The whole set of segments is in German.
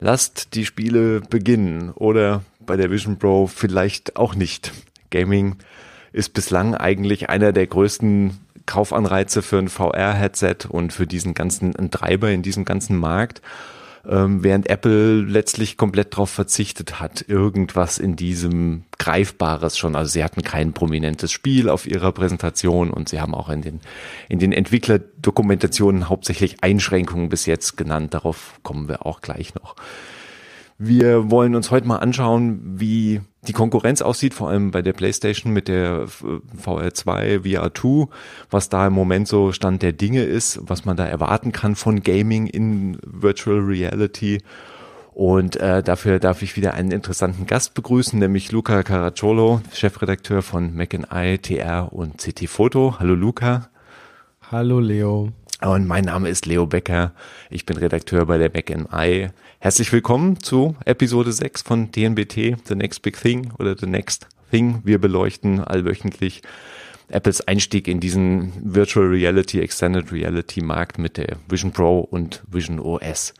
lasst die Spiele beginnen oder bei der Vision Pro vielleicht auch nicht. Gaming ist bislang eigentlich einer der größten Kaufanreize für ein VR-Headset und für diesen ganzen Treiber in diesem ganzen Markt ähm, während Apple letztlich komplett darauf verzichtet hat, irgendwas in diesem Greifbares schon. Also sie hatten kein prominentes Spiel auf ihrer Präsentation und sie haben auch in den, in den Entwicklerdokumentationen hauptsächlich Einschränkungen bis jetzt genannt. Darauf kommen wir auch gleich noch. Wir wollen uns heute mal anschauen, wie die Konkurrenz aussieht, vor allem bei der PlayStation mit der VR2, VR2, was da im Moment so Stand der Dinge ist, was man da erwarten kann von Gaming in Virtual Reality. Und äh, dafür darf ich wieder einen interessanten Gast begrüßen, nämlich Luca Caracciolo, Chefredakteur von Mac Eye, TR und CT Photo. Hallo Luca. Hallo Leo. Und mein Name ist Leo Becker. Ich bin Redakteur bei der Back Eye. Herzlich willkommen zu Episode 6 von DNBT, The Next Big Thing oder The Next Thing. Wir beleuchten allwöchentlich Apples Einstieg in diesen Virtual Reality, Extended Reality Markt mit der Vision Pro und Vision OS.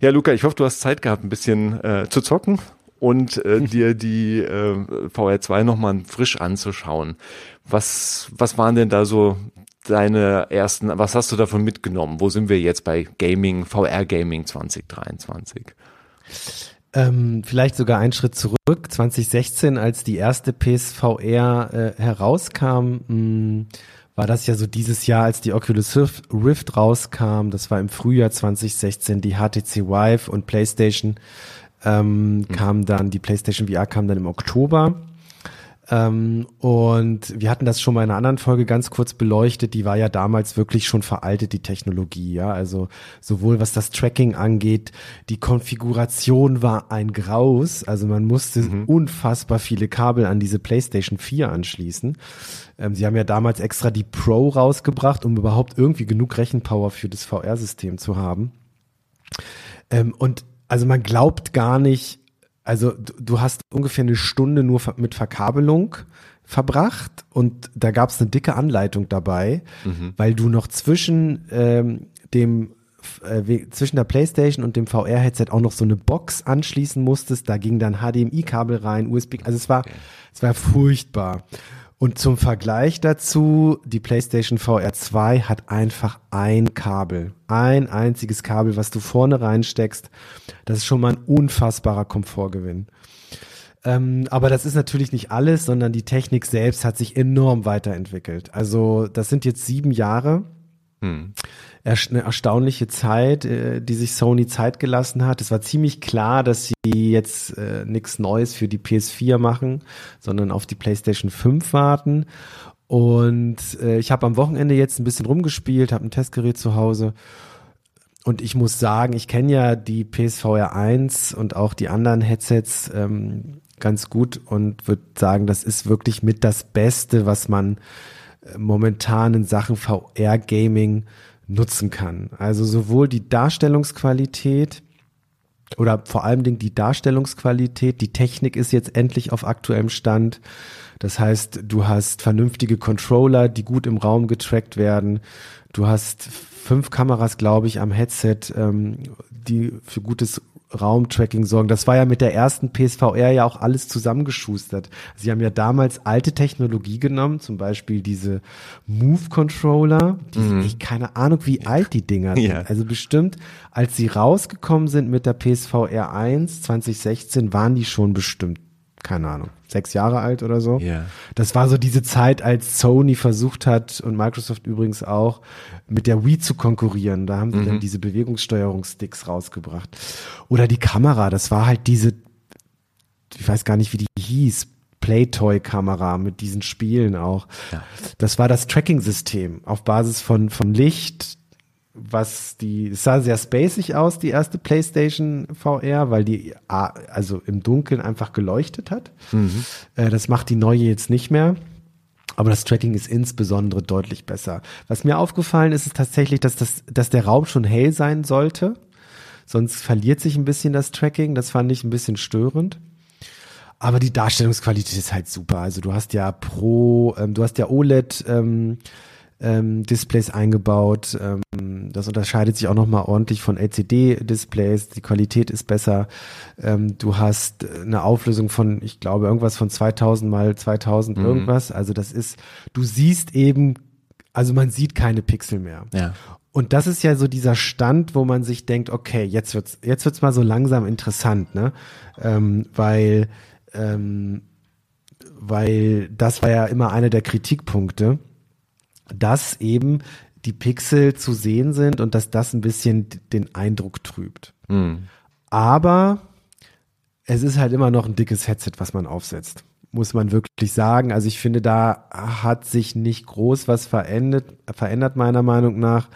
Ja, Luca, ich hoffe, du hast Zeit gehabt, ein bisschen äh, zu zocken und äh, dir die äh, VR2 nochmal frisch anzuschauen. Was, was waren denn da so deine ersten, was hast du davon mitgenommen? Wo sind wir jetzt bei Gaming, VR Gaming 2023? Ähm, vielleicht sogar einen Schritt zurück. 2016, als die erste PSVR äh, herauskam, mh, hm, war das ja so dieses Jahr, als die Oculus Rift rauskam. Das war im Frühjahr 2016. Die HTC Vive und PlayStation ähm, mhm. kam dann, die PlayStation VR kam dann im Oktober. Ähm, und wir hatten das schon mal in einer anderen Folge ganz kurz beleuchtet. Die war ja damals wirklich schon veraltet, die Technologie. Ja, also sowohl was das Tracking angeht, die Konfiguration war ein Graus. Also man musste mhm. unfassbar viele Kabel an diese PlayStation 4 anschließen. Ähm, sie haben ja damals extra die Pro rausgebracht, um überhaupt irgendwie genug Rechenpower für das VR-System zu haben. Ähm, und also man glaubt gar nicht, also du hast ungefähr eine Stunde nur mit Verkabelung verbracht und da gab es eine dicke Anleitung dabei, mhm. weil du noch zwischen ähm, dem äh, zwischen der PlayStation und dem VR-Headset auch noch so eine Box anschließen musstest. Da ging dann HDMI-Kabel rein, USB. Also es war, okay. es war furchtbar. Und zum Vergleich dazu, die PlayStation VR 2 hat einfach ein Kabel. Ein einziges Kabel, was du vorne reinsteckst. Das ist schon mal ein unfassbarer Komfortgewinn. Ähm, aber das ist natürlich nicht alles, sondern die Technik selbst hat sich enorm weiterentwickelt. Also das sind jetzt sieben Jahre. Hm eine erstaunliche Zeit, äh, die sich Sony Zeit gelassen hat. Es war ziemlich klar, dass sie jetzt äh, nichts Neues für die PS4 machen, sondern auf die PlayStation 5 warten. Und äh, ich habe am Wochenende jetzt ein bisschen rumgespielt, habe ein Testgerät zu Hause. Und ich muss sagen, ich kenne ja die PSVR 1 und auch die anderen Headsets ähm, ganz gut und würde sagen, das ist wirklich mit das Beste, was man äh, momentan in Sachen VR-Gaming nutzen kann. Also sowohl die Darstellungsqualität oder vor allem die Darstellungsqualität, die Technik ist jetzt endlich auf aktuellem Stand. Das heißt, du hast vernünftige Controller, die gut im Raum getrackt werden. Du hast fünf Kameras, glaube ich, am Headset, ähm, die für gutes Raumtracking sorgen. Das war ja mit der ersten PSVR ja auch alles zusammengeschustert. Sie haben ja damals alte Technologie genommen, zum Beispiel diese Move Controller. Die mhm. ich keine Ahnung, wie alt die Dinger sind. Ja. Also bestimmt, als sie rausgekommen sind mit der PSVR 1 2016, waren die schon bestimmt keine Ahnung, sechs Jahre alt oder so. Yeah. Das war so diese Zeit, als Sony versucht hat und Microsoft übrigens auch mit der Wii zu konkurrieren. Da haben sie mhm. dann diese Bewegungssteuerungssticks rausgebracht. Oder die Kamera, das war halt diese, ich weiß gar nicht, wie die hieß, Playtoy-Kamera mit diesen Spielen auch. Ja. Das war das Tracking-System auf Basis von, von Licht, was die, es sah sehr spacig aus, die erste PlayStation VR, weil die also im Dunkeln einfach geleuchtet hat. Mhm. Äh, das macht die neue jetzt nicht mehr. Aber das Tracking ist insbesondere deutlich besser. Was mir aufgefallen ist, ist tatsächlich, dass, das, dass der Raum schon hell sein sollte. Sonst verliert sich ein bisschen das Tracking. Das fand ich ein bisschen störend. Aber die Darstellungsqualität ist halt super. Also du hast ja Pro, ähm, du hast ja OLED, ähm, ähm, Displays eingebaut. Ähm, das unterscheidet sich auch nochmal ordentlich von LCD-Displays. Die Qualität ist besser. Ähm, du hast eine Auflösung von, ich glaube, irgendwas von 2000 mal 2000 mhm. irgendwas. Also das ist, du siehst eben, also man sieht keine Pixel mehr. Ja. Und das ist ja so dieser Stand, wo man sich denkt, okay, jetzt wird's, jetzt wird's mal so langsam interessant, ne? Ähm, weil, ähm, weil das war ja immer einer der Kritikpunkte, dass eben die Pixel zu sehen sind und dass das ein bisschen den Eindruck trübt. Mhm. Aber es ist halt immer noch ein dickes Headset, was man aufsetzt muss man wirklich sagen. Also ich finde, da hat sich nicht groß was verändert, verändert meiner Meinung nach.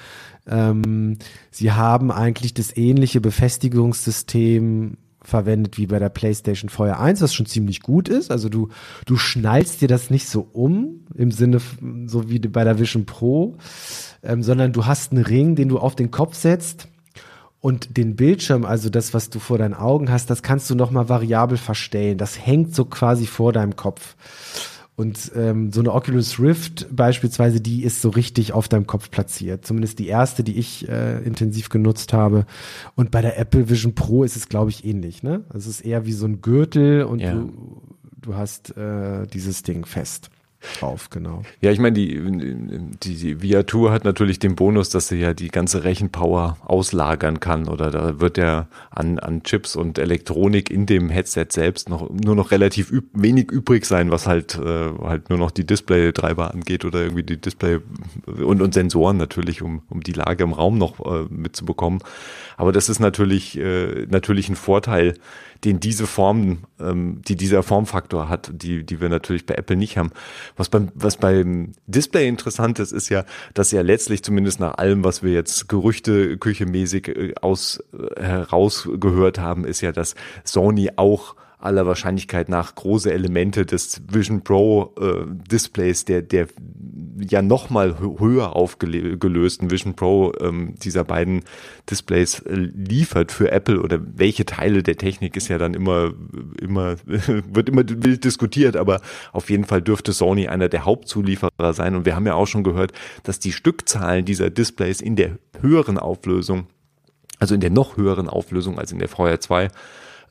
Ähm, sie haben eigentlich das ähnliche Befestigungssystem verwendet wie bei der PlayStation VR 1, was schon ziemlich gut ist. Also du, du schnallst dir das nicht so um, im Sinne so wie bei der Vision Pro, ähm, sondern du hast einen Ring, den du auf den Kopf setzt und den Bildschirm, also das, was du vor deinen Augen hast, das kannst du nochmal variabel verstellen. Das hängt so quasi vor deinem Kopf. Und ähm, so eine Oculus Rift beispielsweise, die ist so richtig auf deinem Kopf platziert. Zumindest die erste, die ich äh, intensiv genutzt habe. Und bei der Apple Vision Pro ist es, glaube ich, ähnlich. Ne? Es ist eher wie so ein Gürtel und ja. du, du hast äh, dieses Ding fest drauf, genau. Ja, ich meine, die, die, die VR hat natürlich den Bonus, dass sie ja die ganze Rechenpower auslagern kann oder da wird ja an, an Chips und Elektronik in dem Headset selbst noch nur noch relativ üb wenig übrig sein, was halt äh, halt nur noch die Display-Treiber angeht oder irgendwie die Display und, und Sensoren natürlich, um, um die Lage im Raum noch äh, mitzubekommen. Aber das ist natürlich, äh, natürlich ein Vorteil, den diese Form, ähm, die dieser Formfaktor hat, die, die wir natürlich bei Apple nicht haben. Was beim, was beim Display interessant ist, ist ja, dass ja letztlich zumindest nach allem, was wir jetzt Gerüchte küchemäßig äh, aus äh, herausgehört haben, ist ja, dass Sony auch aller Wahrscheinlichkeit nach große Elemente des Vision Pro äh, Displays, der, der ja nochmal höher aufgelösten Vision Pro ähm, dieser beiden Displays äh, liefert für Apple oder welche Teile der Technik ist ja dann immer, immer, wird immer wild diskutiert, aber auf jeden Fall dürfte Sony einer der Hauptzulieferer sein. Und wir haben ja auch schon gehört, dass die Stückzahlen dieser Displays in der höheren Auflösung, also in der noch höheren Auflösung als in der VR2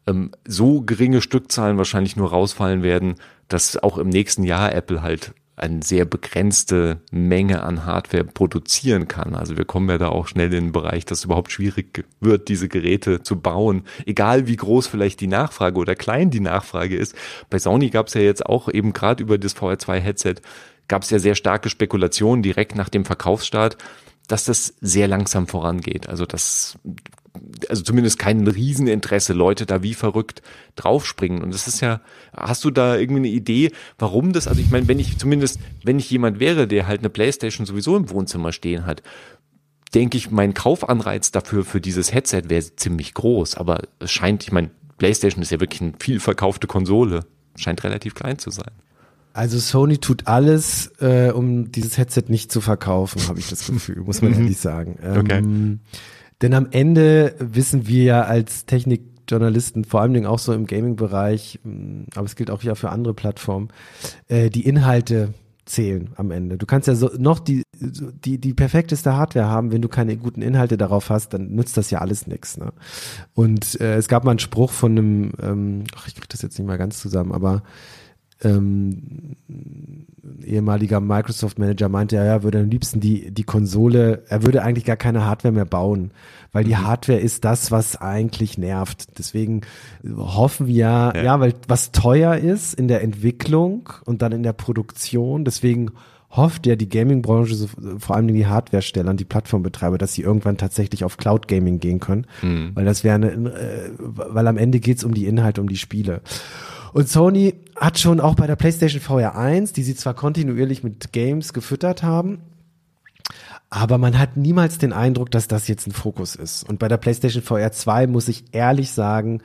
ähm, so geringe Stückzahlen wahrscheinlich nur rausfallen werden, dass auch im nächsten Jahr Apple halt eine sehr begrenzte Menge an Hardware produzieren kann. Also wir kommen ja da auch schnell in den Bereich, dass es überhaupt schwierig wird, diese Geräte zu bauen. Egal wie groß vielleicht die Nachfrage oder klein die Nachfrage ist. Bei Sony gab es ja jetzt auch eben gerade über das VR2-Headset gab es ja sehr starke Spekulationen direkt nach dem Verkaufsstart, dass das sehr langsam vorangeht. Also das also zumindest kein Rieseninteresse, Leute da wie verrückt draufspringen. Und das ist ja, hast du da irgendwie eine Idee, warum das, also ich meine, wenn ich zumindest, wenn ich jemand wäre, der halt eine Playstation sowieso im Wohnzimmer stehen hat, denke ich, mein Kaufanreiz dafür, für dieses Headset wäre ziemlich groß. Aber es scheint, ich meine, Playstation ist ja wirklich eine viel verkaufte Konsole. Scheint relativ klein zu sein. Also Sony tut alles, äh, um dieses Headset nicht zu verkaufen, habe ich das Gefühl, muss man mhm. ehrlich sagen. Ähm, okay. Denn am Ende wissen wir ja als Technikjournalisten, vor allen Dingen auch so im Gaming-Bereich, mm, aber es gilt auch ja für andere Plattformen, äh, die Inhalte zählen am Ende. Du kannst ja so noch die, die, die perfekteste Hardware haben, wenn du keine guten Inhalte darauf hast, dann nützt das ja alles nichts. Ne? Und äh, es gab mal einen Spruch von einem, ähm, ach, ich krieg das jetzt nicht mal ganz zusammen, aber ähm, ehemaliger Microsoft-Manager meinte, ja, er würde am liebsten die, die Konsole, er würde eigentlich gar keine Hardware mehr bauen, weil die mhm. Hardware ist das, was eigentlich nervt. Deswegen hoffen wir, ja, ja, weil was teuer ist in der Entwicklung und dann in der Produktion, deswegen hofft ja die Gaming-Branche, vor allem die Hardware-Steller und die Plattformbetreiber, dass sie irgendwann tatsächlich auf Cloud-Gaming gehen können, mhm. weil das wäre eine, äh, weil am Ende geht's um die Inhalte, um die Spiele. Und Sony hat schon auch bei der PlayStation VR 1, die sie zwar kontinuierlich mit Games gefüttert haben, aber man hat niemals den Eindruck, dass das jetzt ein Fokus ist. Und bei der PlayStation VR 2 muss ich ehrlich sagen,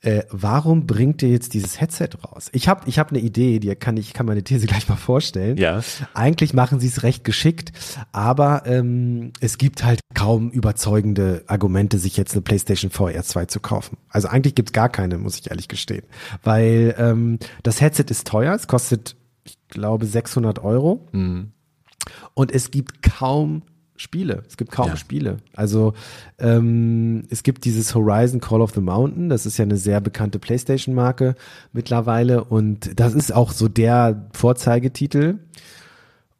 äh, warum bringt ihr jetzt dieses Headset raus? Ich habe ich hab eine Idee, die kann ich kann meine These gleich mal vorstellen. Ja. Eigentlich machen sie es recht geschickt, aber ähm, es gibt halt kaum überzeugende Argumente, sich jetzt eine PlayStation VR 2 zu kaufen. Also eigentlich gibt's gar keine, muss ich ehrlich gestehen, weil ähm, das Headset ist teuer, es kostet, ich glaube, 600 Euro. Mhm. Und es gibt kaum Spiele. Es gibt kaum ja. Spiele. Also ähm, es gibt dieses Horizon Call of the Mountain, das ist ja eine sehr bekannte PlayStation-Marke mittlerweile und das ist auch so der Vorzeigetitel.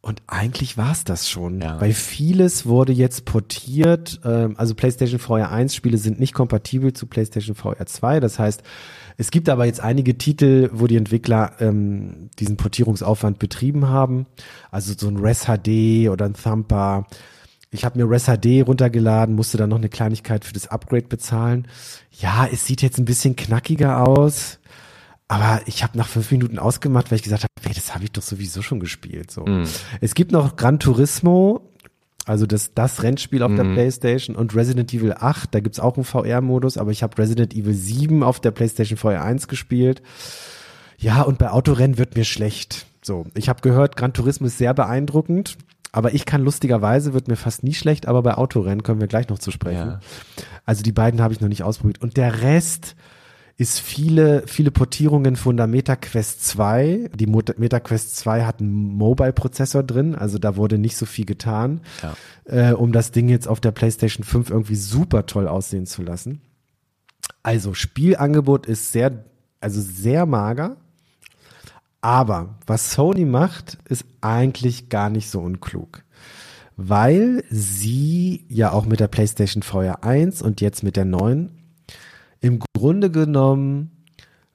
Und eigentlich war es das schon, ja. weil vieles wurde jetzt portiert. Ähm, also PlayStation VR 1 Spiele sind nicht kompatibel zu PlayStation VR 2. Das heißt, es gibt aber jetzt einige Titel, wo die Entwickler ähm, diesen Portierungsaufwand betrieben haben. Also so ein Res HD oder ein Thumper ich habe mir Res HD runtergeladen, musste dann noch eine Kleinigkeit für das Upgrade bezahlen. Ja, es sieht jetzt ein bisschen knackiger aus, aber ich habe nach fünf Minuten ausgemacht, weil ich gesagt habe, hey, das habe ich doch sowieso schon gespielt. So. Mm. Es gibt noch Gran Turismo, also das, das Rennspiel auf mm. der mhm. Playstation und Resident Evil 8, da gibt's auch einen VR-Modus, aber ich habe Resident Evil 7 auf der Playstation VR 1 gespielt. Ja, und bei Autorennen wird mir schlecht. So, ich habe gehört, Gran Turismo ist sehr beeindruckend. Aber ich kann lustigerweise, wird mir fast nie schlecht, aber bei Autorennen können wir gleich noch zu sprechen. Ja. Also die beiden habe ich noch nicht ausprobiert. Und der Rest ist viele, viele Portierungen von der MetaQuest 2. Die MetaQuest 2 hat einen Mobile-Prozessor drin, also da wurde nicht so viel getan, ja. äh, um das Ding jetzt auf der PlayStation 5 irgendwie super toll aussehen zu lassen. Also Spielangebot ist sehr, also sehr mager. Aber was Sony macht, ist eigentlich gar nicht so unklug. Weil sie ja auch mit der PlayStation VR 1 und jetzt mit der neuen im Grunde genommen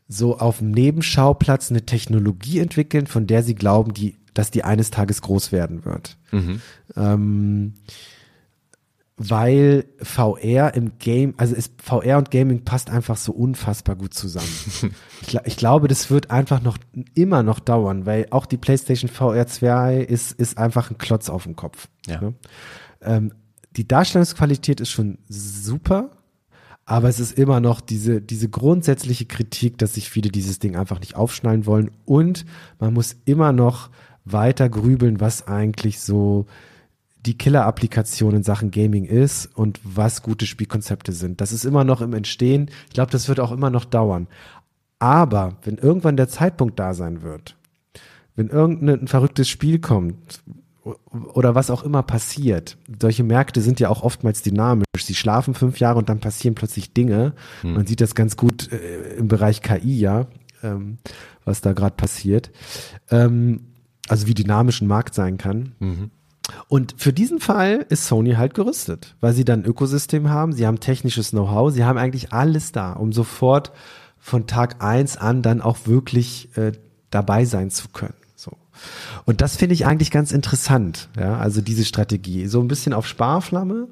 so auf dem Nebenschauplatz eine Technologie entwickeln, von der sie glauben, die, dass die eines Tages groß werden wird. Mhm. Ähm, weil VR im Game, also ist VR und Gaming passt einfach so unfassbar gut zusammen. ich, ich, glaube, das wird einfach noch immer noch dauern, weil auch die PlayStation VR 2 ist, ist einfach ein Klotz auf dem Kopf. Ja. Ne? Ähm, die Darstellungsqualität ist schon super, aber es ist immer noch diese, diese grundsätzliche Kritik, dass sich viele dieses Ding einfach nicht aufschnallen wollen und man muss immer noch weiter grübeln, was eigentlich so die Killer-Applikation in Sachen Gaming ist und was gute Spielkonzepte sind. Das ist immer noch im Entstehen. Ich glaube, das wird auch immer noch dauern. Aber wenn irgendwann der Zeitpunkt da sein wird, wenn irgendein verrücktes Spiel kommt oder was auch immer passiert, solche Märkte sind ja auch oftmals dynamisch. Sie schlafen fünf Jahre und dann passieren plötzlich Dinge. Hm. Man sieht das ganz gut äh, im Bereich KI, ja, ähm, was da gerade passiert. Ähm, also wie dynamisch ein Markt sein kann. Mhm. Und für diesen Fall ist Sony halt gerüstet, weil sie dann ein Ökosystem haben, sie haben technisches Know-how, sie haben eigentlich alles da, um sofort von Tag eins an dann auch wirklich äh, dabei sein zu können. So. Und das finde ich eigentlich ganz interessant, ja, also diese Strategie. So ein bisschen auf Sparflamme,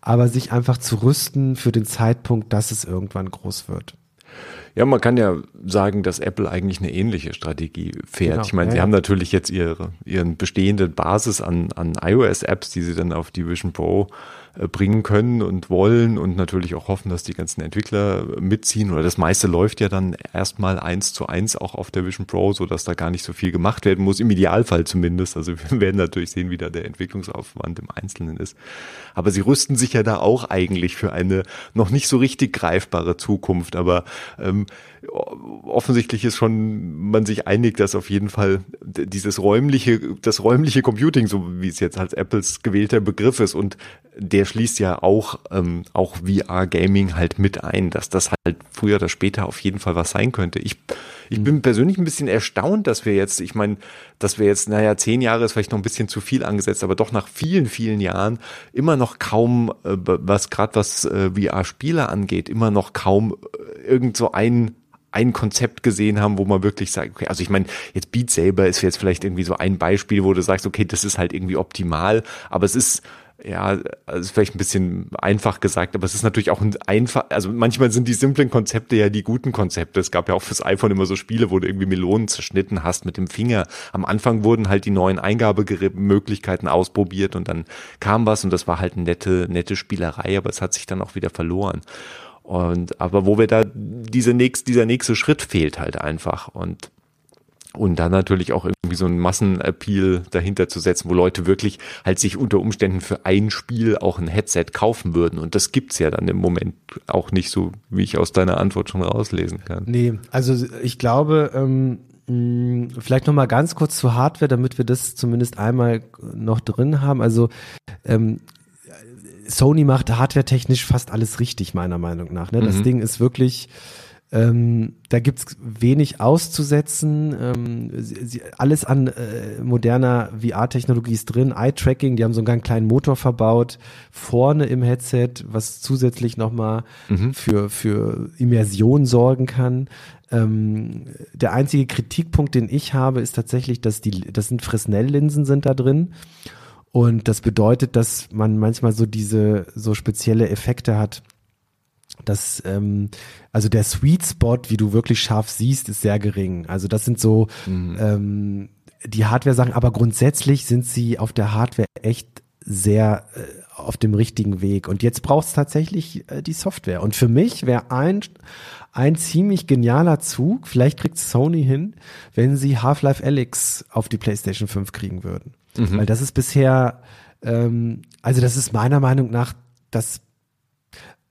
aber sich einfach zu rüsten für den Zeitpunkt, dass es irgendwann groß wird. Ja, man kann ja sagen, dass Apple eigentlich eine ähnliche Strategie fährt. Genau, ich meine, ja, sie ja. haben natürlich jetzt ihre, ihren bestehenden Basis an, an iOS-Apps, die sie dann auf die Vision Pro bringen können und wollen und natürlich auch hoffen, dass die ganzen Entwickler mitziehen oder das meiste läuft ja dann erstmal eins zu eins auch auf der Vision Pro, so dass da gar nicht so viel gemacht werden muss, im Idealfall zumindest. Also wir werden natürlich sehen, wie da der Entwicklungsaufwand im Einzelnen ist. Aber sie rüsten sich ja da auch eigentlich für eine noch nicht so richtig greifbare Zukunft. Aber ähm, offensichtlich ist schon man sich einig, dass auf jeden Fall dieses räumliche, das räumliche Computing, so wie es jetzt als Apples gewählter Begriff ist und der schließt ja auch, ähm, auch VR-Gaming halt mit ein, dass das halt früher oder später auf jeden Fall was sein könnte. Ich, ich bin persönlich ein bisschen erstaunt, dass wir jetzt, ich meine, dass wir jetzt, naja, zehn Jahre ist vielleicht noch ein bisschen zu viel angesetzt, aber doch nach vielen, vielen Jahren immer noch kaum, äh, was gerade was äh, VR-Spiele angeht, immer noch kaum äh, irgend so ein ein Konzept gesehen haben, wo man wirklich sagt, okay, also ich meine, jetzt Beat Saber ist jetzt vielleicht irgendwie so ein Beispiel, wo du sagst, okay, das ist halt irgendwie optimal, aber es ist ja, ist vielleicht ein bisschen einfach gesagt, aber es ist natürlich auch ein einfach, also manchmal sind die simplen Konzepte ja die guten Konzepte. Es gab ja auch fürs iPhone immer so Spiele, wo du irgendwie Melonen zerschnitten hast mit dem Finger. Am Anfang wurden halt die neuen Eingabemöglichkeiten ausprobiert und dann kam was und das war halt eine nette, nette Spielerei, aber es hat sich dann auch wieder verloren. Und aber wo wir da diese nächst, dieser nächste Schritt fehlt halt einfach und und dann natürlich auch irgendwie so ein Massenappeal dahinter zu setzen, wo Leute wirklich halt sich unter Umständen für ein Spiel auch ein Headset kaufen würden. Und das gibt's ja dann im Moment auch nicht so, wie ich aus deiner Antwort schon rauslesen kann. Nee, also ich glaube, ähm, vielleicht noch mal ganz kurz zur Hardware, damit wir das zumindest einmal noch drin haben. Also ähm, Sony macht hardware-technisch fast alles richtig, meiner Meinung nach. Ne? Das Mhm. Ding ist wirklich, ähm, da gibt's wenig auszusetzen. Ähm, sie, sie, alles an äh, moderner VR-Technologie ist drin. Eye-Tracking, die haben sogar einen kleinen Motor verbaut vorne im Headset, was zusätzlich nochmal Mhm. für, für Immersion sorgen kann. Ähm, der einzige Kritikpunkt, den ich habe, ist tatsächlich, dass die, das sind Fresnel-Linsen sind da drin. Und das bedeutet, dass man manchmal so diese so spezielle Effekte hat, dass ähm, also der Sweet Spot, wie du wirklich scharf siehst, ist sehr gering. Also das sind so ähm, die Hardware-Sachen, aber grundsätzlich sind sie auf der Hardware echt sehr äh, auf dem richtigen Weg. Und jetzt braucht es tatsächlich äh, die Software. Und für mich wäre ein, ein ziemlich genialer Zug, vielleicht kriegt Sony hin, wenn sie Half-Life Alyx auf die PlayStation 5 kriegen würden. Weil das ist bisher, ähm, also das ist meiner Meinung nach das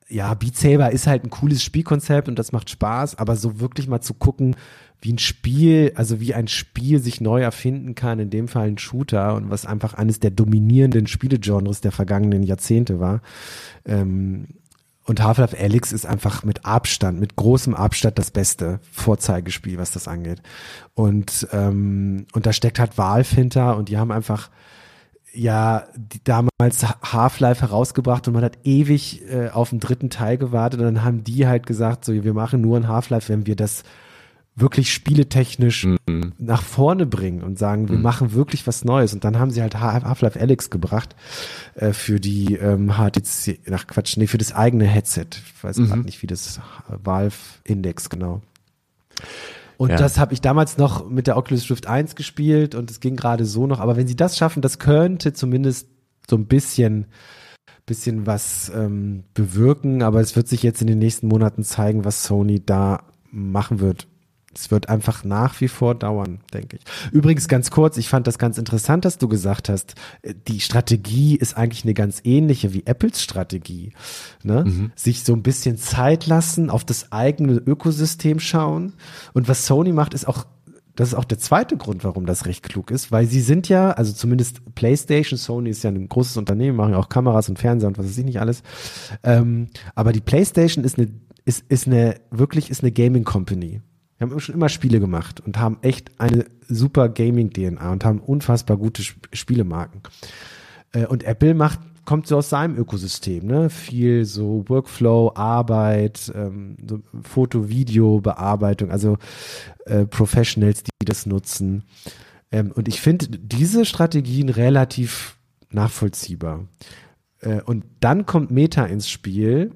ja, Beat Saber ist halt ein cooles Spielkonzept und das macht Spaß, aber so wirklich mal zu gucken, wie ein Spiel, also wie ein Spiel sich neu erfinden kann, in dem Fall ein Shooter und was einfach eines der dominierenden Spielegenres der vergangenen Jahrzehnte war. Ähm, und Half-Life Alyx ist einfach mit Abstand, mit großem Abstand das beste Vorzeigespiel, was das angeht. Und, ähm, und da steckt halt Valve hinter und die haben einfach ja damals Half-Life herausgebracht und man hat ewig äh, auf den dritten Teil gewartet und dann haben die halt gesagt, so wir machen nur ein Half-Life, wenn wir das wirklich spieletechnisch nach vorne bringen und sagen, wir machen wirklich was Neues. Und dann haben sie halt Ha- Half-Life Alyx gebracht äh, für die ähm, HTC, nach Quatsch, nee, für das eigene Headset. Ich weiß gerade nicht, wie das Valve Index genau. Und Ja. das habe ich damals noch mit der Oculus Rift 1 gespielt und es ging gerade so noch. Aber wenn sie das schaffen, das könnte zumindest so ein bisschen, bisschen was ähm, bewirken. Aber es wird sich jetzt in den nächsten Monaten zeigen, was Sony da machen wird. Es wird einfach nach wie vor dauern, denke ich. Übrigens ganz kurz, ich fand das ganz interessant, dass du gesagt hast, äh, die Strategie ist eigentlich eine ganz ähnliche wie Apples Strategie. Ne? Sich so ein bisschen Zeit lassen, auf das eigene Ökosystem schauen. Und was Sony macht, ist auch das ist auch der zweite Grund, warum das recht klug ist, weil sie sind ja, also zumindest PlayStation, Sony ist ja ein großes Unternehmen, machen ja auch Kameras und Fernseher und was weiß ich nicht alles. Ähm, aber die PlayStation ist eine, ist, ist eine, wirklich ist eine Gaming Company. Wir haben schon immer Spiele gemacht und haben echt eine super Gaming-DNA und haben unfassbar gute Sp Spielemarken. Äh, und Apple macht, kommt so aus seinem Ökosystem, ne? Viel so Workflow, Arbeit, ähm, so Foto, Video, Bearbeitung, also äh, Professionals, die das nutzen. Ähm, und ich finde diese Strategien relativ nachvollziehbar. Äh, und dann kommt Meta ins Spiel.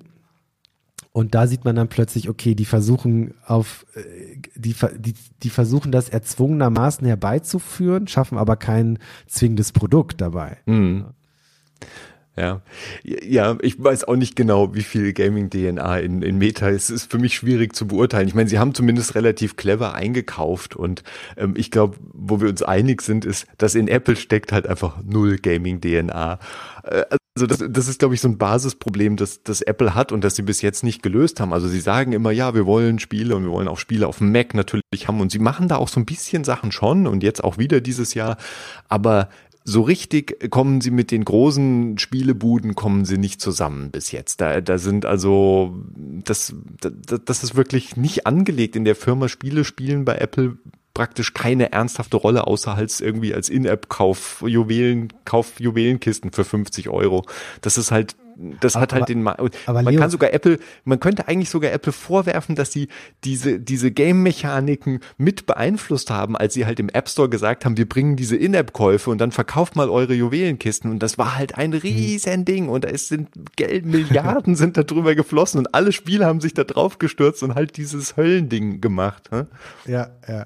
Und da sieht man dann plötzlich, okay, die versuchen auf, äh, die, die, die versuchen das erzwungenermaßen herbeizuführen, schaffen aber kein zwingendes Produkt dabei. Mhm. Ja. ja, ich weiß auch nicht genau, wie viel Gaming-DNA in, in Meta ist. Es ist für mich schwierig zu beurteilen. Ich meine, sie haben zumindest relativ clever eingekauft und ähm, ich glaube, wo wir uns einig sind, ist, dass in Apple steckt halt einfach null Gaming-DNA. Äh, also das, das ist, glaube ich, so ein Basisproblem, das, das Apple hat und das sie bis jetzt nicht gelöst haben. Also sie sagen immer, ja, wir wollen Spiele und wir wollen auch Spiele auf dem Mac natürlich haben und sie machen da auch so ein bisschen Sachen schon und jetzt auch wieder dieses Jahr, aber so richtig kommen sie mit den großen Spielebuden kommen sie nicht zusammen bis jetzt. Da, da sind also das, das, das ist wirklich nicht angelegt in der Firma Spiele spielen bei Apple praktisch keine ernsthafte Rolle, außer als irgendwie als In-App-Kauf Juwelen, Kauf Juwelenkisten für 50 Euro. Das ist halt, das hat Aber- halt den, Ma aber man Leo- kann sogar Apple, man könnte eigentlich sogar Apple vorwerfen, dass sie diese, diese Game-Mechaniken mit beeinflusst haben, als sie halt im App Store gesagt haben, wir bringen diese In-App-Käufe und dann verkauft mal eure Juwelenkisten und das war halt ein riesen Ding und da ist, sind Geld, Milliarden sind da drüber geflossen und alle Spiele haben sich da drauf gestürzt und halt dieses Höllending gemacht. Ne? Ja, ja.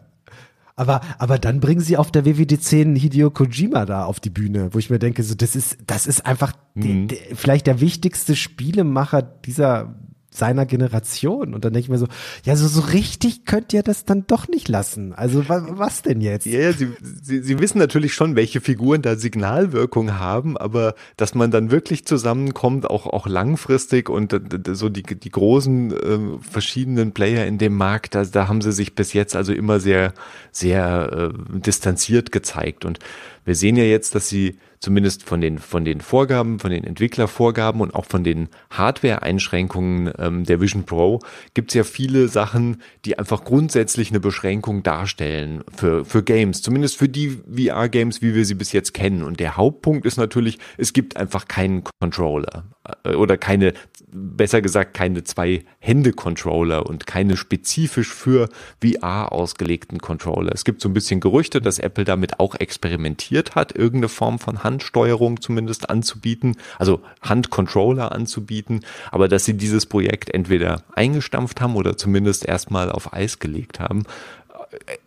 Aber, aber dann bringen sie auf der WWDC einen Hideo Kojima da auf die Bühne, wo ich mir denke, so, das ist, das ist einfach die, die, vielleicht der wichtigste Spielemacher dieser seiner Generation. Und dann denke ich mir so, ja, so, so richtig könnt ihr das dann doch nicht lassen. Also wa was denn jetzt? Ja, ja sie, sie, sie wissen natürlich schon, welche Figuren da Signalwirkung haben, aber dass man dann wirklich zusammenkommt, auch, auch langfristig und so die, die großen äh, verschiedenen Player in dem Markt, da, da haben sie sich bis jetzt also immer sehr, sehr äh, distanziert gezeigt. Und wir sehen ja jetzt, dass sie zumindest von den, von den Vorgaben, von den Entwicklervorgaben und auch von den Hardware-Einschränkungen ähm, der Vision Pro gibt es ja viele Sachen, die einfach grundsätzlich eine Beschränkung darstellen für, für Games, zumindest für die VR-Games, wie wir sie bis jetzt kennen. Und der Hauptpunkt ist natürlich, es gibt einfach keinen Controller äh, oder keine, besser gesagt, keine zwei Hände-Controller und keine spezifisch für VR ausgelegten Controller. Es gibt so ein bisschen Gerüchte, dass Apple damit auch experimentiert hat, irgendeine Form von Handsteuerung zumindest anzubieten, also Handcontroller anzubieten, aber dass sie dieses Projekt entweder eingestampft haben oder zumindest erstmal auf Eis gelegt haben.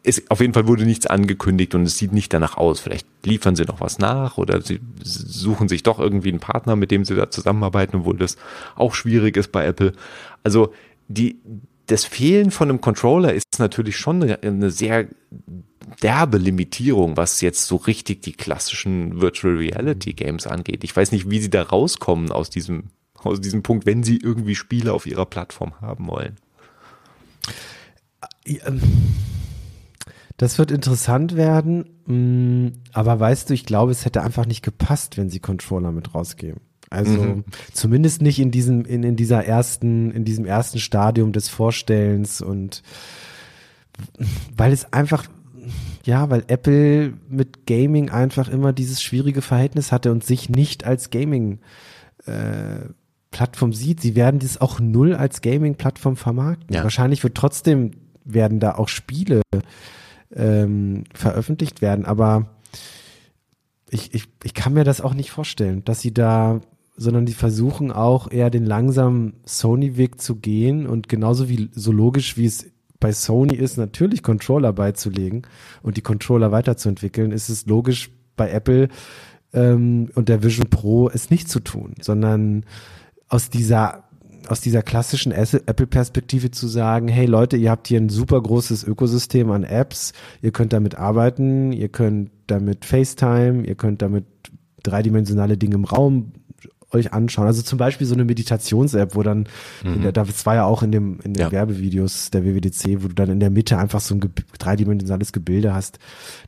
Es, auf jeden Fall wurde nichts angekündigt und es sieht nicht danach aus. Vielleicht liefern sie noch was nach oder sie suchen sich doch irgendwie einen Partner, mit dem sie da zusammenarbeiten, obwohl das auch schwierig ist bei Apple. Also die, das Fehlen von einem Controller ist natürlich schon eine, sehr derbe Limitierung, was jetzt so richtig die klassischen Virtual Reality Games angeht. Ich weiß nicht, wie sie da rauskommen aus diesem, aus diesem Punkt, wenn sie irgendwie Spiele auf ihrer Plattform haben wollen. Ähm, das wird interessant werden, mm, aber weißt du, ich glaube, es hätte einfach nicht gepasst, wenn sie Controller mit rausgeben. Also mhm. zumindest nicht in diesem, in, in dieser ersten, in diesem ersten Stadium des Vorstellens und weil es einfach ja, weil Apple mit Gaming einfach immer dieses schwierige Verhältnis hatte und sich nicht als Gaming äh, Plattform sieht. Sie werden das auch null als Gaming-Plattform vermarkten. Ja. Wahrscheinlich wird trotzdem werden da auch Spiele ähm, veröffentlicht werden, aber ich, ich, ich kann mir das auch nicht vorstellen, dass sie da, sondern die versuchen auch eher den langsamen Sony-Weg zu gehen und genauso wie so logisch wie es bei Sony ist, natürlich Controller beizulegen und die Controller weiterzuentwickeln, ist es logisch bei Apple ähm, und der Vision Pro es nicht zu tun, sondern aus dieser aus dieser klassischen Apple-Perspektive zu sagen, hey Leute, ihr habt hier ein super großes Ökosystem an Apps, ihr könnt damit arbeiten, ihr könnt damit FaceTime, ihr könnt damit dreidimensionale Dinge im Raum euch anschauen. Also zum Beispiel so eine Meditations-App, wo dann, mhm. der, das war ja auch in dem in den ja. Werbevideos der WWDC, wo du dann in der Mitte einfach so ein ge dreidimensionales Gebilde hast.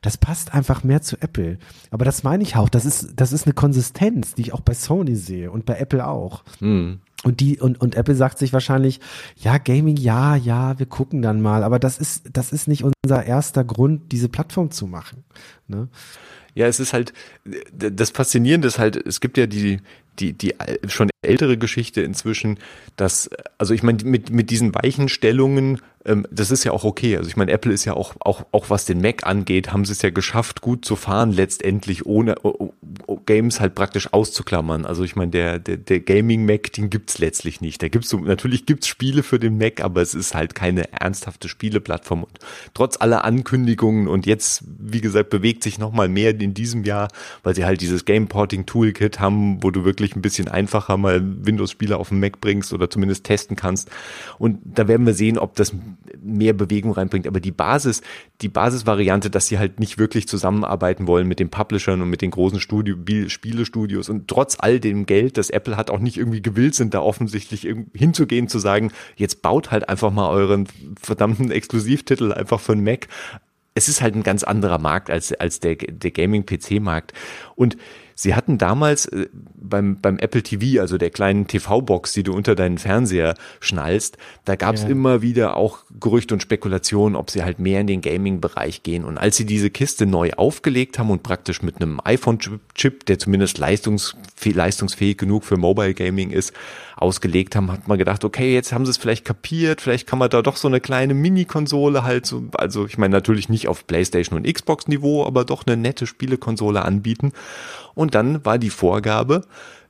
Das passt einfach mehr zu Apple. Aber das meine ich auch. Das ist das ist eine Konsistenz, die ich auch bei Sony sehe und bei Apple auch. Mhm. Und die und und Apple sagt sich wahrscheinlich, ja Gaming, ja, ja, wir gucken dann mal. Aber das ist das ist nicht unser erster Grund, diese Plattform zu machen. Ne? Ja, es ist halt, das Faszinierende ist halt, es gibt ja die, die, die schon ältere Geschichte inzwischen, dass, also ich meine, mit, mit diesen Weichenstellungen ähm, das ist ja auch okay. Also ich meine, Apple ist ja auch, auch, auch was den Mac angeht, haben sie es ja geschafft, gut zu fahren, letztendlich ohne oh, oh, Games halt praktisch auszuklammern. Also ich meine, der, der, der Gaming-Mac, den gibt's letztlich nicht. Da gibt's so, natürlich gibt's Spiele für den Mac, aber es ist halt keine ernsthafte Spieleplattform. Und trotz aller Ankündigungen und jetzt, wie gesagt, bewegt sich nochmal mehr in diesem Jahr, weil sie halt dieses Game Porting Toolkit haben, wo du wirklich ein bisschen einfacher mal Windows-Spiele auf den Mac bringst oder zumindest testen kannst. Und da werden wir sehen, ob das mehr Bewegung reinbringt. Aber die Basis, die Basisvariante, dass sie halt nicht wirklich zusammenarbeiten wollen mit den Publishern und mit den großen Studio, Spielestudios und trotz all dem Geld, das Apple hat, auch nicht irgendwie gewillt sind, da offensichtlich hinzugehen, zu sagen, jetzt baut halt einfach mal euren verdammten Exklusivtitel einfach für den Mac. Es ist halt ein ganz anderer Markt als, als der, der Gaming-PC-Markt. Und Sie hatten damals äh, beim, beim Apple TV, also der kleinen TV-Box, die du unter deinen Fernseher schnallst, da gab es ja. immer wieder auch Gerüchte und Spekulationen, ob sie halt mehr in den Gaming-Bereich gehen. Und als sie diese Kiste neu aufgelegt haben und praktisch mit einem iPhone-Chip, der zumindest leistungsfähig, leistungsfähig genug für Mobile Gaming ist, ausgelegt haben, hat man gedacht, okay, jetzt haben sie es vielleicht kapiert, vielleicht kann man da doch so eine kleine Mini-Konsole halt so, also ich meine natürlich nicht auf PlayStation und Xbox-Niveau, aber doch eine nette Spielekonsole anbieten. Und dann war die Vorgabe,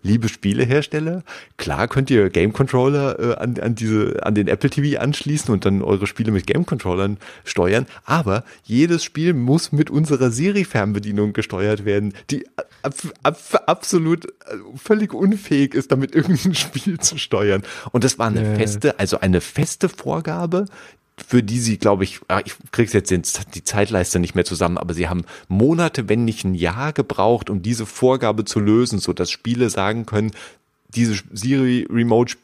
liebe Spielehersteller, klar könnt ihr Game Controller äh, an, an diese an den Apple TV anschließen und dann eure Spiele mit Game Controllern steuern, aber jedes Spiel muss mit unserer Siri Fernbedienung gesteuert werden, die ab, ab, absolut äh, völlig unfähig ist, damit irgendein Spiel zu steuern. Und das war eine feste, also eine feste Vorgabe, für die sie, glaube ich, ah, ich krieg's jetzt die Zeitleiste nicht mehr zusammen, aber sie haben Monate, wenn nicht ein Jahr gebraucht, um diese Vorgabe zu lösen, so dass Spiele sagen können, diese Siri Remote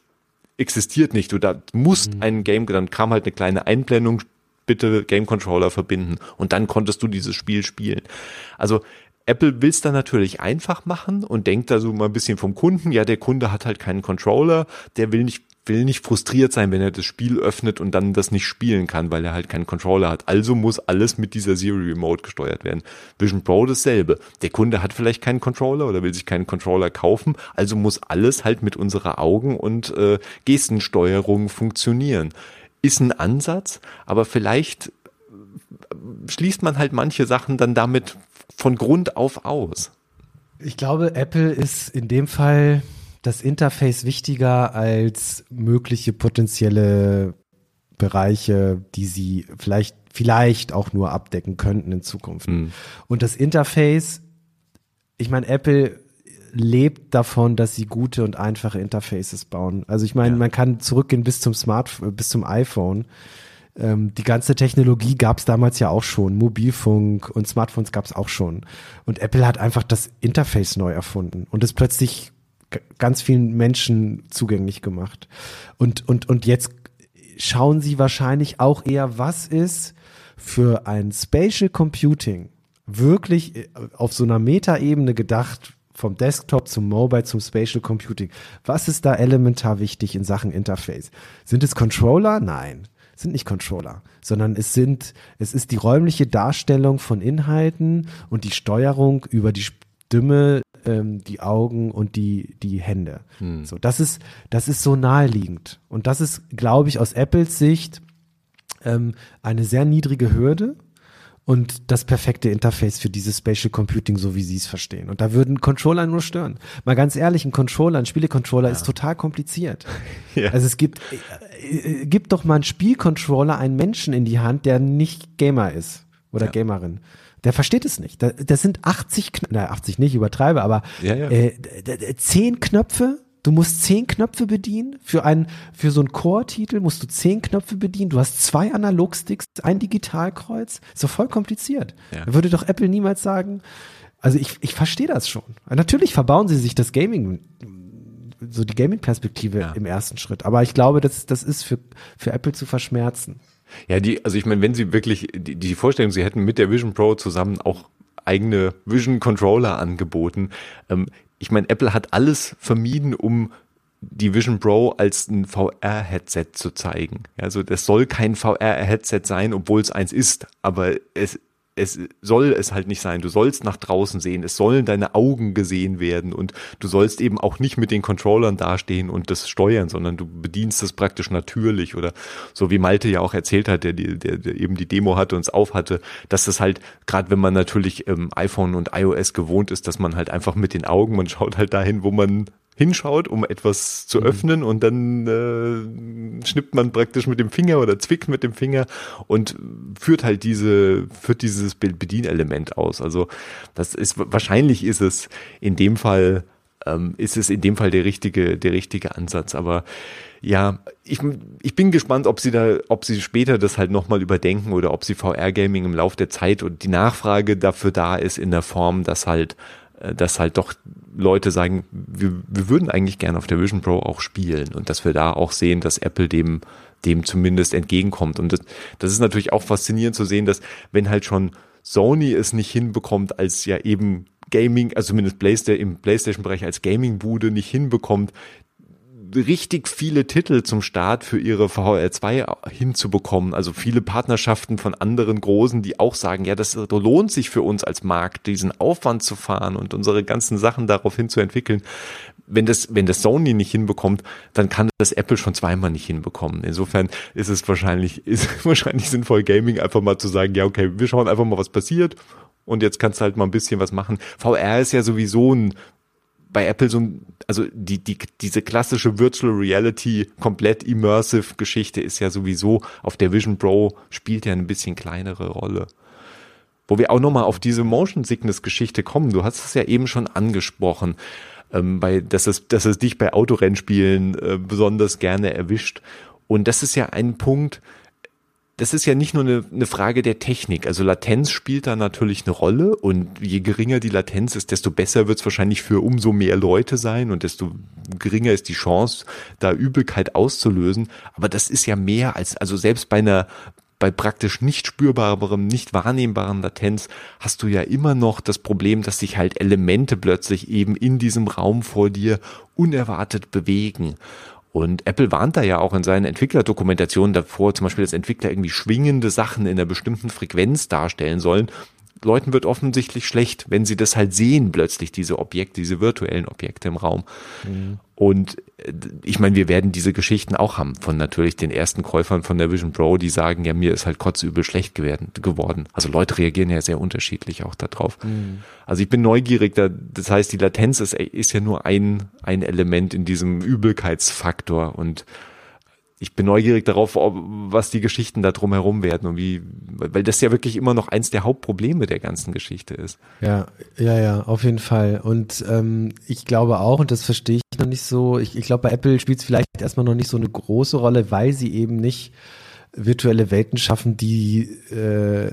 existiert nicht. Du da musst mhm. ein Game, dann kam halt eine kleine Einblendung, bitte Game Controller verbinden und dann konntest du dieses Spiel spielen. Also Apple will es dann natürlich einfach machen und denkt da so mal ein bisschen vom Kunden. Ja, der Kunde hat halt keinen Controller, der will nicht will nicht frustriert sein, wenn er das Spiel öffnet und dann das nicht spielen kann, weil er halt keinen Controller hat. Also muss alles mit dieser Siri Remote gesteuert werden. Vision Pro dasselbe. Der Kunde hat vielleicht keinen Controller oder will sich keinen Controller kaufen, also muss alles halt mit unserer Augen- und äh, Gestensteuerung funktionieren. Ist ein Ansatz, aber vielleicht schließt man halt manche Sachen dann damit von Grund auf aus. Ich glaube, Apple ist in dem Fall das Interface wichtiger als mögliche potenzielle Bereiche, die sie vielleicht, vielleicht auch nur abdecken könnten in Zukunft. Mhm. Und das Interface, ich meine, Apple lebt davon, dass sie gute und einfache Interfaces bauen. Also ich meine, ja. man kann zurückgehen bis zum Smartphone, bis zum iPhone. Ähm, die ganze Technologie gab es damals ja auch schon. Mobilfunk und Smartphones gab es auch schon. Und Apple hat einfach das Interface neu erfunden und es plötzlich ganz vielen Menschen zugänglich gemacht. Und, und, und jetzt schauen sie wahrscheinlich auch eher, was ist für ein Spatial Computing wirklich äh, auf so einer Metaebene gedacht, vom Desktop zum Mobile zum Spatial Computing. Was ist da elementar wichtig in Sachen Interface? Sind es Controller? Nein, sind nicht Controller, sondern es sind, es ist die räumliche Darstellung von Inhalten und die Steuerung über die Stimme, ähm, die Augen und die, die Hände. Hm. So, das ist, das ist so naheliegend. Und das ist, glaube ich, aus Apples Sicht ähm, eine sehr niedrige Hürde und das perfekte Interface für dieses Spatial Computing, so wie sie es verstehen. Und da würden Controller nur stören. Mal ganz ehrlich, ein Controller, ein Spielecontroller ja. ist total kompliziert. Ja. Also es gibt, äh, äh, gibt doch mal einen Spielcontroller einen Menschen in die Hand, der nicht Gamer ist oder ja. Gamerin. Der versteht es nicht. Das sind 80, na 80 nicht, übertreibe, aber ja, ja. Äh, 10 Knöpfe. Du musst zehn Knöpfe bedienen. Für einen, für so einen Core-Titel musst du zehn Knöpfe bedienen. Du hast zwei Analogsticks, ein Digitalkreuz. Ist doch voll kompliziert. Ja. Würde doch Apple niemals sagen. Also ich, ich verstehe das schon. Natürlich verbauen sie sich das Gaming, so die Gaming-Perspektive ja. im ersten Schritt. Aber ich glaube, das, das ist für, für Apple zu verschmerzen. Ja, die, also ich meine, wenn sie wirklich, die, die Vorstellung, sie hätten mit der Vision Pro zusammen auch eigene Vision Controller angeboten. Ähm, ich meine, Apple hat alles vermieden, um die Vision Pro als ein VR-Headset zu zeigen. Also das soll kein VR-Headset sein, obwohl es eins ist, aber es es soll es halt nicht sein. Du sollst nach draußen sehen. Es sollen deine Augen gesehen werden und du sollst eben auch nicht mit den Controllern dastehen und das steuern, sondern du bedienst es praktisch natürlich oder so wie Malte ja auch erzählt hat, der, der, der eben die Demo hatte und es auf hatte, dass das halt, gerade wenn man natürlich ähm, iPhone und iOS gewohnt ist, dass man halt einfach mit den Augen, man schaut halt dahin, wo man hinschaut, um etwas zu mhm. öffnen und dann äh, schnippt man praktisch mit dem Finger oder zwickt mit dem Finger und führt halt diese, führt dieses Bedienelement aus. Also das ist wahrscheinlich ist es in dem Fall ähm, ist es in dem Fall der richtige der richtige Ansatz. Aber ja, ich, ich bin gespannt, ob sie da, ob sie später das halt nochmal überdenken oder ob sie VR-Gaming im Laufe der Zeit und die Nachfrage dafür da ist in der Form, dass halt dass halt doch Leute sagen, wir, wir würden eigentlich gerne auf der Vision Pro auch spielen und dass wir da auch sehen, dass Apple dem, dem zumindest entgegenkommt. Und das, das ist natürlich auch faszinierend zu sehen, dass wenn halt schon Sony es nicht hinbekommt, als ja eben Gaming, also zumindest PlayStation, im PlayStation-Bereich als Gaming-Bude nicht hinbekommt, richtig viele Titel zum Start für ihre VR2 hinzubekommen. Also viele Partnerschaften von anderen Großen, die auch sagen, ja, das lohnt sich für uns als Markt, diesen Aufwand zu fahren und unsere ganzen Sachen darauf hin zu entwickeln. Wenn das, wenn das Sony nicht hinbekommt, dann kann das Apple schon zweimal nicht hinbekommen. Insofern ist es wahrscheinlich, ist wahrscheinlich sinnvoll, Gaming einfach mal zu sagen, ja, okay, wir schauen einfach mal, was passiert und jetzt kannst du halt mal ein bisschen was machen. VR ist ja sowieso ein bei Apple so, also die, die, diese klassische Virtual Reality komplett immersive Geschichte ist ja sowieso auf der Vision Pro spielt ja ein bisschen kleinere Rolle. Wo wir auch nochmal auf diese Motion Sickness Geschichte kommen. Du hast es ja eben schon angesprochen, ähm, bei, dass es, dass es dich bei Autorennspielen äh, besonders gerne erwischt. Und das ist ja ein Punkt, das ist ja nicht nur eine, eine Frage der Technik. Also Latenz spielt da natürlich eine Rolle und je geringer die Latenz ist, desto besser wird es wahrscheinlich für umso mehr Leute sein und desto geringer ist die Chance, da Übelkeit auszulösen. Aber das ist ja mehr als, also selbst bei einer, bei praktisch nicht spürbarem, nicht wahrnehmbaren Latenz hast du ja immer noch das Problem, dass sich halt Elemente plötzlich eben in diesem Raum vor dir unerwartet bewegen. Und Apple warnt da ja auch in seinen Entwicklerdokumentationen davor, zum Beispiel, dass Entwickler irgendwie schwingende Sachen in einer bestimmten Frequenz darstellen sollen. Leuten wird offensichtlich schlecht, wenn sie das halt sehen, plötzlich diese Objekte, diese virtuellen Objekte im Raum. Mhm. Und äh, ich meine, wir werden diese Geschichten auch haben von natürlich den ersten Käufern von der Vision Pro, die sagen, ja, mir ist halt kotzübel schlecht geworden. Also Leute reagieren ja sehr unterschiedlich auch darauf. Mhm. Also ich bin neugierig, da, das heißt, die Latenz ist, ist ja nur ein, ein Element in diesem Übelkeitsfaktor und ich bin neugierig darauf, was die Geschichten da drumherum werden und wie, weil das ja wirklich immer noch eins der Hauptprobleme der ganzen Geschichte ist. Ja, ja, ja, auf jeden Fall. Und ähm, ich glaube auch, und das verstehe ich noch nicht so, ich, ich glaube, bei Apple spielt es vielleicht erstmal noch nicht so eine große Rolle, weil sie eben nicht virtuelle Welten schaffen, die äh,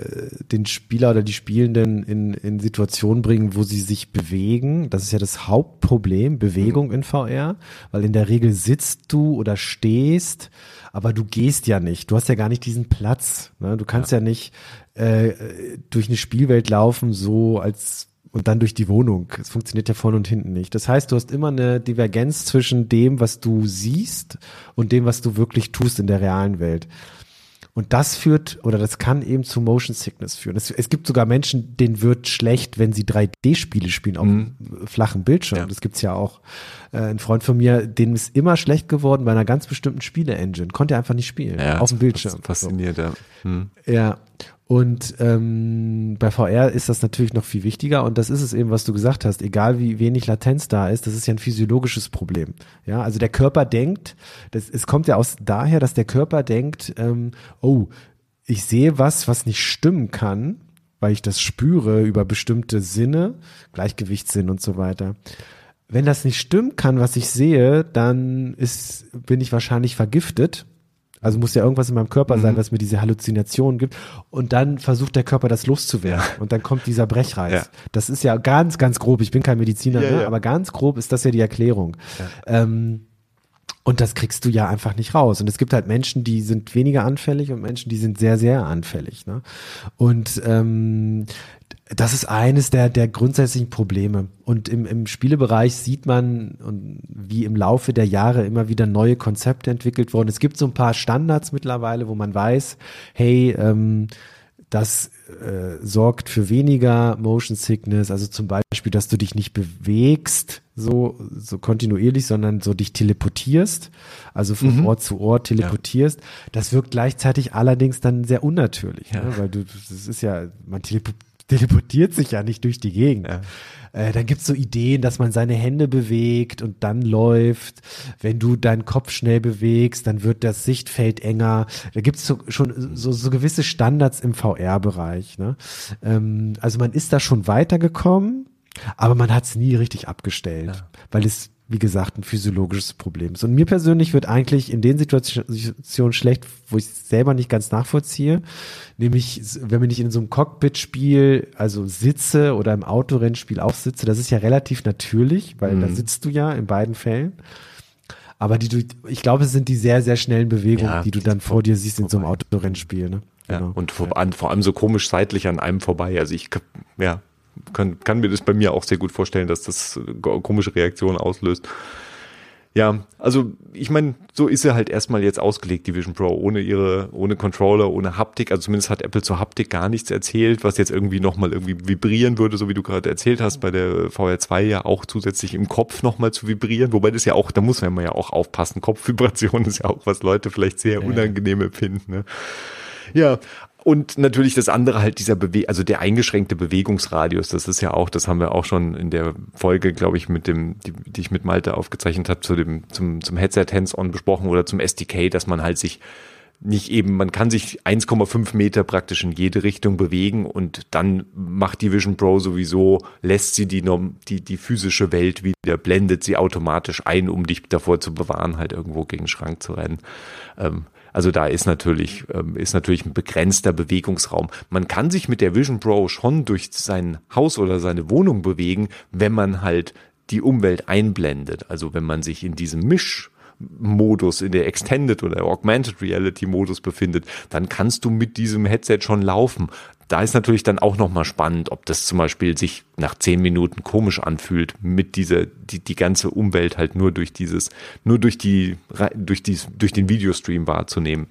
den Spieler oder die Spielenden in, in Situationen bringen, wo sie sich bewegen. Das ist ja das Hauptproblem, Bewegung mhm. in VR, weil in der Regel sitzt du oder stehst, aber du gehst ja nicht. Du hast ja gar nicht diesen Platz. Ne? Du kannst ja, ja nicht äh, durch eine Spielwelt laufen, so als und dann durch die Wohnung. Es funktioniert ja vorne und hinten nicht. Das heißt, du hast immer eine Divergenz zwischen dem, was du siehst und dem, was du wirklich tust in der realen Welt. Und das führt oder das kann eben zu Motion Sickness führen. Es, es gibt sogar Menschen, denen wird schlecht, wenn sie 3D-Spiele spielen auf mhm. flachen Bildschirm. Ja. Das gibt's ja auch. Äh, ein Freund von mir, dem ist immer schlecht geworden bei einer ganz bestimmten Spiele-Engine. Konnte er einfach nicht spielen. Ja, auf dem Bildschirm. Fasziniert, so. ja. Hm. Ja. Und ähm, bei VR ist das natürlich noch viel wichtiger und das ist es eben, was du gesagt hast. Egal wie wenig Latenz da ist, das ist ja ein physiologisches Problem. Ja, also der Körper denkt, das, es kommt ja aus daher, dass der Körper denkt, ähm, oh, ich sehe was, was nicht stimmen kann, weil ich das spüre über bestimmte Sinne, Gleichgewichtssinn und so weiter. Wenn das nicht stimmen kann, was ich sehe, dann ist, bin ich wahrscheinlich vergiftet also muss ja irgendwas in meinem Körper sein, mhm. was mir diese Halluzinationen gibt. Und dann versucht der Körper das loszuwerden. Ja. Und dann kommt dieser Brechreiz. Ja. Das ist ja ganz, ganz grob. Ich bin kein Mediziner, ja, ne? aber ganz grob ist das ja die Erklärung. Ähm, und das kriegst du ja einfach nicht raus. Und es gibt halt Menschen, die sind weniger anfällig und Menschen, die sind sehr, sehr anfällig. Ne? Und ähm, das ist eines der, der grundsätzlichen Probleme. Und im, im Spielebereich sieht man, wie im Laufe der Jahre immer wieder neue Konzepte entwickelt wurden. Es gibt so ein paar Standards mittlerweile, wo man weiß, hey, ähm, das äh, sorgt für weniger Motion Sickness, also zum Beispiel, dass du dich nicht bewegst, so, so kontinuierlich, sondern so dich teleportierst, also von mhm. Ort zu Ort teleportierst. Ja. Das wirkt gleichzeitig allerdings dann sehr unnatürlich, ja. ne? weil du, das ist ja, man teleportiert teleportiert sich ja nicht durch die Gegend. Ja. Äh, dann gibt's so Ideen, dass man seine Hände bewegt und dann läuft. Wenn du deinen Kopf schnell bewegst, dann wird das Sichtfeld enger. Da gibt's so, schon so, so gewisse Standards im VR-Bereich. Ne? Ähm, also man ist da schon weitergekommen, aber man hat's nie richtig abgestellt, ja. weil es wie gesagt, ein physiologisches Problem ist. Und mir persönlich wird eigentlich in den Situationen schlecht, wo ich selber nicht ganz nachvollziehe, nämlich wenn ich in so einem Cockpit-Spiel, also sitze oder im Autorennspiel auch sitze, das ist ja relativ natürlich, weil mhm. da sitzt du ja in beiden Fällen. Aber die du, ich glaube, es sind die sehr, sehr schnellen Bewegungen, ja, die du dann vor dir siehst in so einem Autorennspiel. Ne? Genau. Ja, und vor, vor allem so komisch seitlich an einem vorbei. Also ich, ja, kann, kann mir das bei mir auch sehr gut vorstellen, dass das äh, komische Reaktionen auslöst. Ja, also ich meine, so ist sie halt erstmal jetzt ausgelegt, die Vision Pro, ohne ihre, ohne Controller, ohne Haptik. Also zumindest hat Apple zur Haptik gar nichts erzählt, was jetzt irgendwie nochmal irgendwie vibrieren würde, so wie du gerade erzählt hast, bei der VR2 ja auch zusätzlich im Kopf nochmal zu vibrieren. Wobei das ja auch, da muss man ja auch aufpassen. Kopfvibration ist ja auch, was Leute vielleicht sehr unangenehm empfinden. Ne? Ja, und natürlich das andere halt dieser Bewe also der eingeschränkte Bewegungsradius, das ist ja auch, das haben wir auch schon in der Folge, glaube ich, mit dem, die, die ich mit Malte aufgezeichnet habe, zu dem, zum, zum Headset Hands-on besprochen oder zum SDK, dass man halt sich nicht eben, man kann sich 1,5 Meter praktisch in jede Richtung bewegen und dann macht die Vision Pro sowieso, lässt sie die, die, die physische Welt wieder, blendet sie automatisch ein, um dich davor zu bewahren, halt irgendwo gegen Schrank zu rennen. Ähm, also da ist natürlich, ähm, ist natürlich ein begrenzter Bewegungsraum. Man kann sich mit der Vision Pro schon durch sein Haus oder seine Wohnung bewegen, wenn man halt die Umwelt einblendet. Also wenn man sich in diesem Misch Modus, in der Extended oder Augmented Reality Modus befindet, dann kannst du mit diesem Headset schon laufen da ist natürlich dann auch nochmal spannend, ob das zum Beispiel sich nach zehn Minuten komisch anfühlt, mit dieser, die, die ganze Umwelt halt nur durch dieses, nur durch die, durch die, durch den Videostream wahrzunehmen.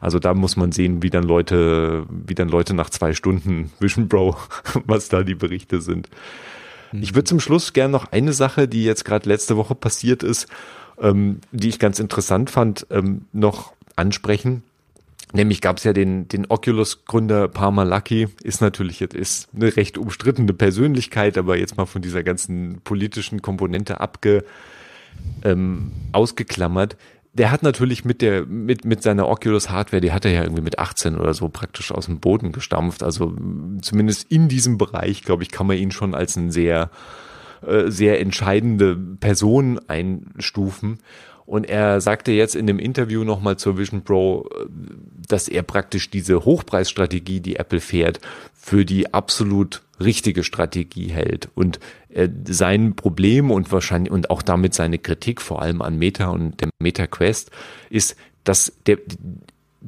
Also da muss man sehen, wie dann Leute, wie dann Leute nach zwei Stunden Vision Pro, was da die Berichte sind. Mhm. Ich würde zum Schluss gerne noch eine Sache, die jetzt gerade letzte Woche passiert ist, ähm, die ich ganz interessant fand, ähm, noch ansprechen. Nämlich gab es ja den, den Oculus-Gründer Parma Lucky, ist natürlich ist eine recht umstrittene Persönlichkeit, aber jetzt mal von dieser ganzen politischen Komponente abge, ähm, ausgeklammert. Der hat natürlich mit der, mit, mit seiner Oculus Hardware, die hat er ja irgendwie mit 18 oder so praktisch aus dem Boden gestampft. Also zumindest in diesem Bereich, glaube ich, kann man ihn schon als eine sehr, äh, sehr entscheidende Person einstufen. Und er sagte jetzt in dem Interview nochmal zur Vision Pro, äh, dass er praktisch diese Hochpreisstrategie, die Apple fährt, für die absolut richtige Strategie hält. Und äh, sein Problem und wahrscheinlich und auch damit seine Kritik vor allem an Meta und dem Meta Quest ist, dass der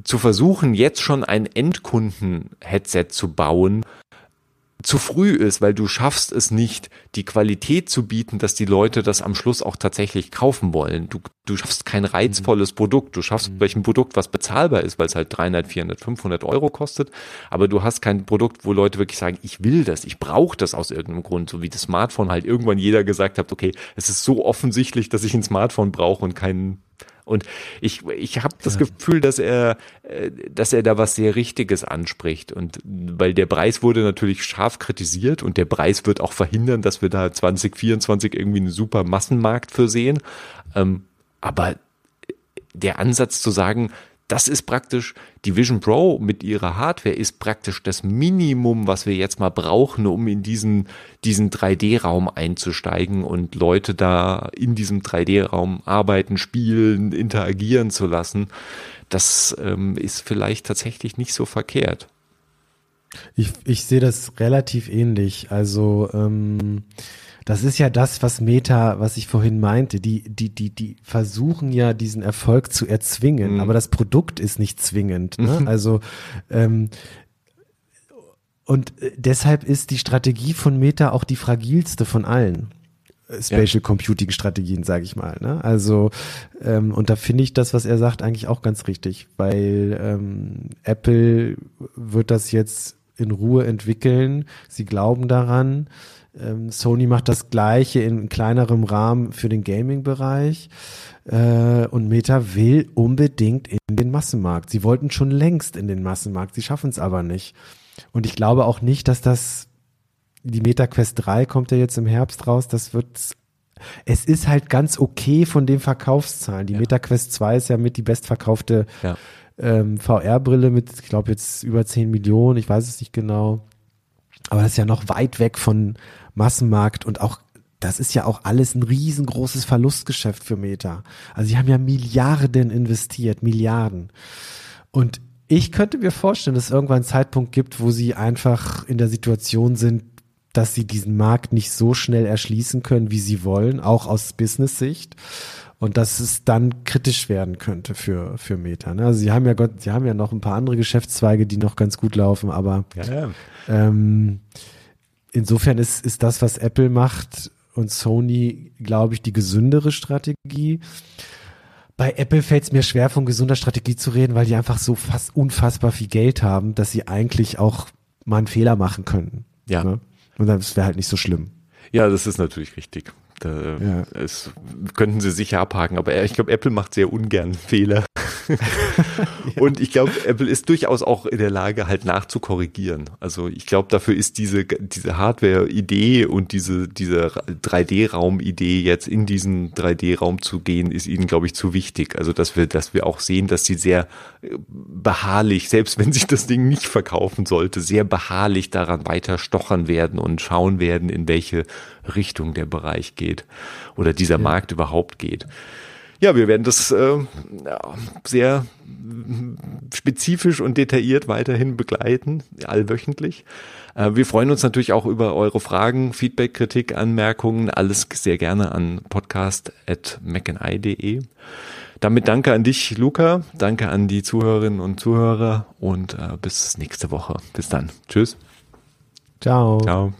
zu versuchen, jetzt schon ein Endkunden-Headset zu bauen, zu früh ist, weil du schaffst es nicht, die Qualität zu bieten, dass die Leute das am Schluss auch tatsächlich kaufen wollen. Du, du schaffst kein reizvolles mhm. Produkt. Du schaffst mhm. welchen Produkt, was bezahlbar ist, weil es halt 300, 400, 500 Euro kostet. Aber du hast kein Produkt, wo Leute wirklich sagen, ich will das, ich brauche das aus irgendeinem Grund. So wie das Smartphone halt irgendwann jeder gesagt hat, okay, es ist so offensichtlich, dass ich ein Smartphone brauche und keinen und ich, ich habe das Gefühl, dass er, äh, dass er da was sehr Richtiges anspricht. Und weil der Preis wurde natürlich scharf kritisiert und der Preis wird auch verhindern, dass wir da 2024 irgendwie einen super Massenmarkt für sehen. Ähm, aber der Ansatz zu sagen, das ist praktisch, die Vision Pro mit ihrer Hardware ist praktisch das Minimum, was wir jetzt mal brauchen, um in diesen, diesen 3D-Raum einzusteigen und Leute da in diesem 3D-Raum arbeiten, spielen, interagieren zu lassen. Das ähm, ist vielleicht tatsächlich nicht so verkehrt. Ich, ich sehe das relativ ähnlich. Also ähm, das ist ja das, was Meta, was ich vorhin meinte. Die, die, die, die versuchen ja diesen Erfolg zu erzwingen, mhm. aber das Produkt ist nicht zwingend. Ne? Mhm. Also ähm, und äh, deshalb ist die Strategie von Meta auch die fragilste von allen. Äh, Spatial ja. Computing Strategien, sage ich mal. Ne? Also ähm, und da finde ich das, was er sagt, eigentlich auch ganz richtig, weil ähm, Apple wird das jetzt in Ruhe entwickeln. Sie glauben daran. Ähm, Sony macht das gleiche in kleinerem Rahmen für den Gaming-Bereich. Äh, und Meta will unbedingt in den Massenmarkt. Sie wollten schon längst in den Massenmarkt, sie schaffen es aber nicht. Und ich glaube auch nicht, dass das, die Meta Quest 3 kommt ja jetzt im Herbst raus, das wird es ist halt ganz okay von den Verkaufszahlen. Die ja. MetaQuest 2 ist ja mit die bestverkaufte ja. ähm, VR-Brille mit, ich glaube, jetzt über 10 Millionen, ich weiß es nicht genau. Aber das ist ja noch weit weg von Massenmarkt und auch das ist ja auch alles ein riesengroßes Verlustgeschäft für Meta. Also sie haben ja Milliarden investiert, Milliarden. Und ich könnte mir vorstellen, dass es irgendwann einen Zeitpunkt gibt, wo sie einfach in der Situation sind, dass sie diesen Markt nicht so schnell erschließen können, wie sie wollen, auch aus Business-Sicht. Und dass es dann kritisch werden könnte für, für Meta. Ne? Also sie haben ja Gott, sie haben ja noch ein paar andere Geschäftszweige, die noch ganz gut laufen, aber ja, ja. Ähm, insofern ist, ist das, was Apple macht und Sony, glaube ich, die gesündere Strategie. Bei Apple fällt es mir schwer, von gesunder Strategie zu reden, weil die einfach so fast unfassbar viel Geld haben, dass sie eigentlich auch mal einen Fehler machen können. Ja. Ne? Und das wäre halt nicht so schlimm. Ja, das ist natürlich richtig. Da, ja. es, könnten sie sicher abhaken, aber ich glaube, Apple macht sehr ungern Fehler. Und ich glaube, Apple ist durchaus auch in der Lage, halt nachzukorrigieren. Also ich glaube, dafür ist diese, diese Hardware-Idee und diese, diese 3D-Raum-Idee jetzt in diesen 3D-Raum zu gehen, ist ihnen, glaube ich, zu wichtig. Also dass wir, dass wir auch sehen, dass sie sehr äh, beharrlich, selbst wenn sich das Ding nicht verkaufen sollte, sehr beharrlich daran weiter stochern werden und schauen werden, in welche Richtung der Bereich geht oder dieser ja. Markt überhaupt geht. Ja, wir werden das äh, sehr spezifisch und detailliert weiterhin begleiten, allwöchentlich. Äh, wir freuen uns natürlich auch über eure Fragen, Feedback, Kritik, Anmerkungen, alles sehr gerne an podcast.mcandI.de. Damit danke an dich, Luca, danke an die Zuhörerinnen und Zuhörer und äh, bis nächste Woche. Bis dann. Tschüss. Ciao. Ciao.